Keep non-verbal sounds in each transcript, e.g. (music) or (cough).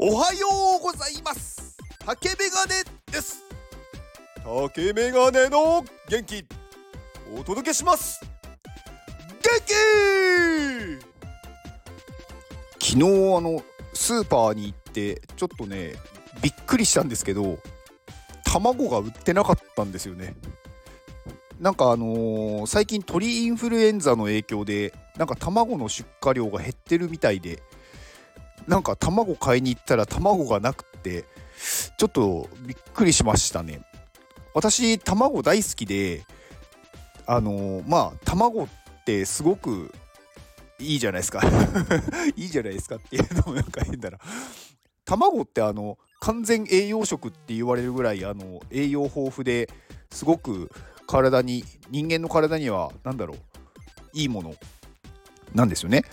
おはようございます。竹メガネです。竹メガネの元気。お届けします。元気。昨日あのスーパーに行ってちょっとねびっくりしたんですけど卵が売ってなかったんですよね。なんかあのー、最近鳥インフルエンザの影響でなんか卵の出荷量が減ってるみたいでなんか卵買いに行ったら卵がなくてちょっとびっくりしましたね。私卵大好きであの、まあ卵ってすごくいいじゃないですか。(laughs) いいじゃないですかっていうのもなんか変だな。卵ってあの完全栄養食って言われるぐらいあの栄養豊富ですごく体に人間の体には何だろういいものなんですよね。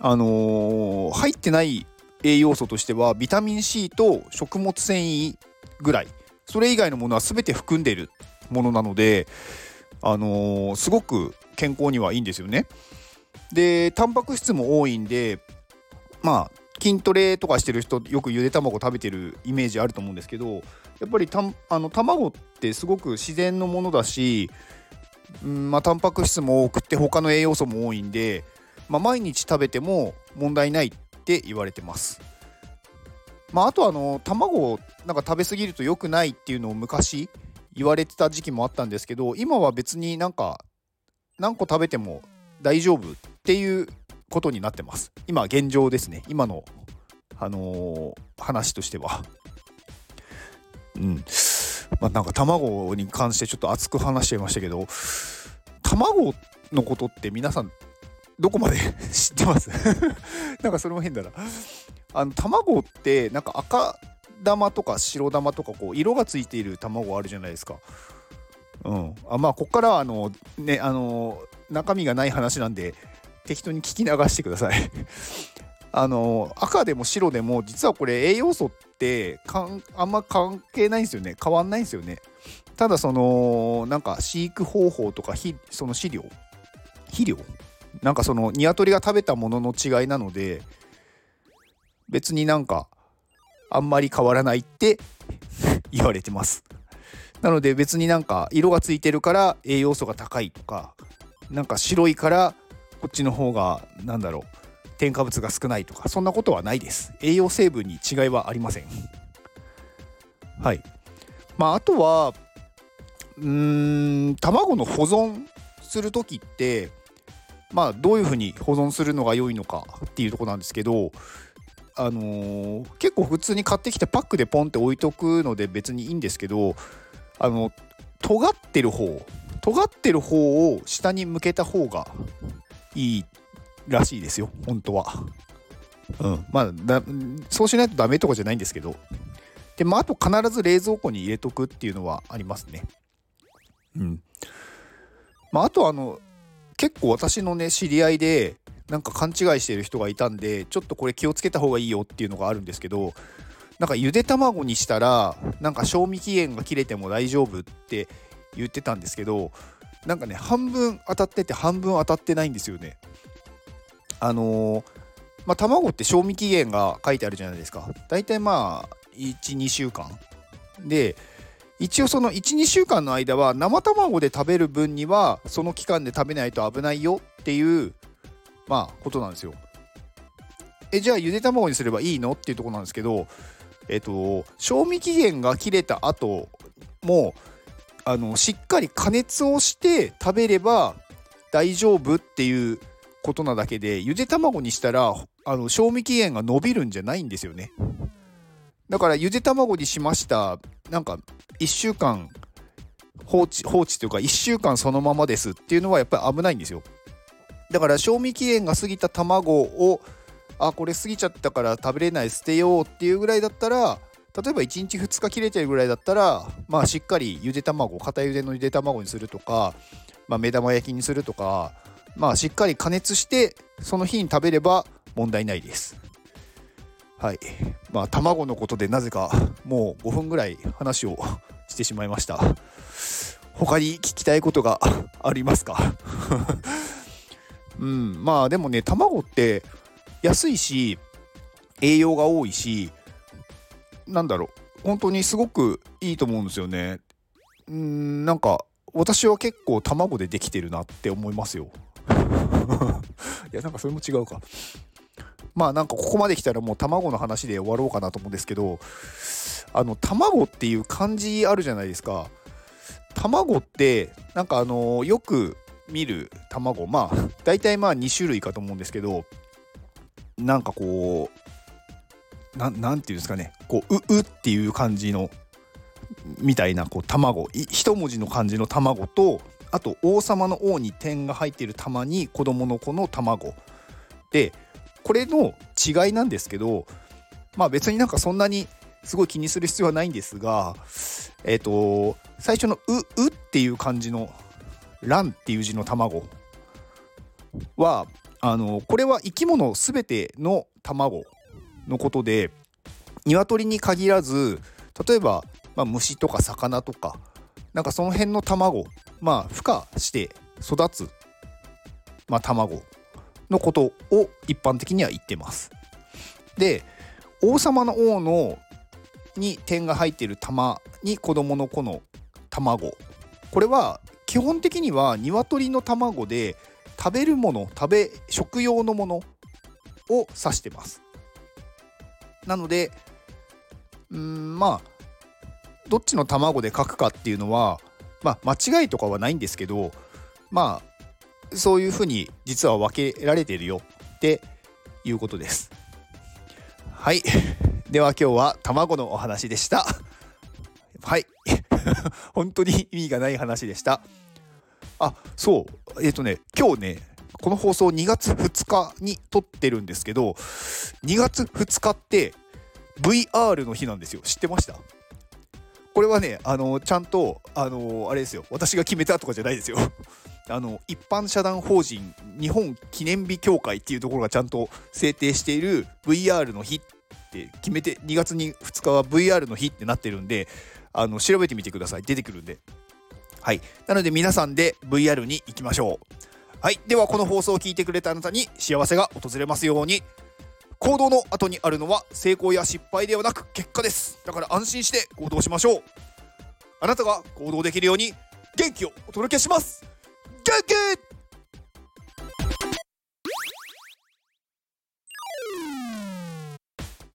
あのー、入ってない栄養素としてはビタミン C と食物繊維ぐらいそれ以外のものは全て含んでいるものなので、あのー、すごく健康にはいいんですよね。でタンパク質も多いんでまあ筋トレとかしてる人よくゆで卵食べてるイメージあると思うんですけどやっぱりたあの卵ってすごく自然のものだし、うんまあ、タンパク質も多くて他の栄養素も多いんで、まあ、毎日食べても問題ないって言われてます。まあ、あとあの卵をなんか食べ過ぎると良くないっていうのを昔言われてた時期もあったんですけど今は別になんか何個食べても大丈夫っていうことになってます。今現状ですね。今のあのー、話としては。うん。まあなんか卵に関してちょっと熱く話しちゃいましたけど卵のことって皆さんどこまで (laughs) 知ってます？(laughs) なんかそれも変だな。あの卵ってなんか赤玉とか白玉とかこう色がついている卵あるじゃないですか。うん、あまあここからはあのねあの中身がない話なんで適当に聞き流してください。(laughs) あの赤でも白でも実はこれ栄養素ってかんあんま関係ないんですよね。変わんないんですよね。ただそのなんか飼育方法とかその飼料？肥料？なんかその鶏が食べたものの違いなので別になんかあんまり変わらないって (laughs) 言われてます。なので別になんか色がついてるから栄養素が高いとかなんか白いからこっちの方が何だろう添加物が少ないとかそんなことはないです。栄養成分に違いはありません。はい。まああとはうーん卵の保存する時ってまあどういうふうに保存するのが良いのかっていうとこなんですけどあのー、結構普通に買ってきてパックでポンって置いとくので別にいいんですけどあの尖ってる方尖ってる方を下に向けた方がいいらしいですよ本当は。うん、まあだそうしないとダメとかじゃないんですけどでまああと必ず冷蔵庫に入れとくっていうのはありますね。うんまあ、あとあの結構私のね知り合いでなんか勘違いしてる人がいたんでちょっとこれ気をつけた方がいいよっていうのがあるんですけどなんかゆで卵にしたらなんか賞味期限が切れても大丈夫って言ってたんですけどなんかね半分当たってて半分当たってないんですよね。あのー、まあ卵って賞味期限が書いてあるじゃないですか。だいたいまあ12週間。で一応その12週間の間は生卵で食べる分にはその期間で食べないと危ないよっていうまあことなんですよ。えじゃあゆで卵にすればいいのっていうとこなんですけどえっと賞味期限が切れた後もあのしっかり加熱をして食べれば大丈夫っていうことなだけでゆで卵にしたらあの賞味期限が伸びるんじゃないんですよね。だからゆで卵にしましたなんか1週間放置放置というか1週間そのままですっていうのはやっぱり危ないんですよ。だから賞味期限が過ぎた卵をあこれ過ぎちゃったから食べれない捨てようっていうぐらいだったら例えば1日2日切れてるぐらいだったらまあしっかりゆで卵固ゆでのゆで卵にするとか、まあ、目玉焼きにするとかまあしっかり加熱してその日に食べれば問題ないです。はい。まあ卵のことでなぜかもう5分ぐらい話をしてしまいました。他に聞きたいことが (laughs) ありますか？(laughs) うん。まあでもね卵って安いし栄養が多いしなんだろう。本当にすごくいいと思うんですよね。うん。なんか私は結構卵でできてるなって思いますよ。(laughs) いやなんかそれも違うか。まあなんかここまで来たらもう卵の話で終わろうかなと思うんですけどあの卵っていう漢字あるじゃないですか。卵ってなんかあのよく見る卵まあ大体まあ2種類かと思うんですけどなんかこうななんていうんですかね。こう「う」うっていう感じのみたいなこう卵。一文字の漢字の卵とあと王様の王に点が入っている玉に子供の子の卵。でこれの違いなんですけどまあ別になんかそんなにすごい気にする必要はないんですがえっ、ー、と最初の「う」うっていう漢字の「卵」っていう字の卵はあのこれは生き物全ての卵のことで鶏に限らず例えば、まあ、虫とか魚とかなんかその辺の卵まあ孵化して育つ、まあ、卵のことを一般的には言ってます。で王様の王のに点が入っている玉に子供の子の卵これは基本的には鶏の卵で食べるもの食べ食用のものを指してますなのでうんまあどっちの卵で書くかっていうのはまあ間違いとかはないんですけどまあそういうふうに実は分けられてるよっていうことです。はい。(laughs) では今日は卵のお話でした。(laughs) はい。(laughs) 本当に意味がない話でした。あそう。えっ、ー、とね今日ねこの放送2月2日に撮ってるんですけど2月2日って VR の日なんですよ。知ってました？これはねあのちゃんとあのあれですよ。私が決めたとかじゃないですよ。あの一般社団法人日本記念日協会っていうところがちゃんと制定している VR の日って決めて2月に2日は VR の日ってなってるんであの調べてみてください。出てくるんで。はい。なので皆さんで VR に行きましょう。はい。ではこの放送を聞いてくれたあなたに幸せが訪れますように。行動の後にあるのは成功や失敗ではなく結果です。だから安心して行動しましょう。あなたが行動できるように元気をお届けします。元気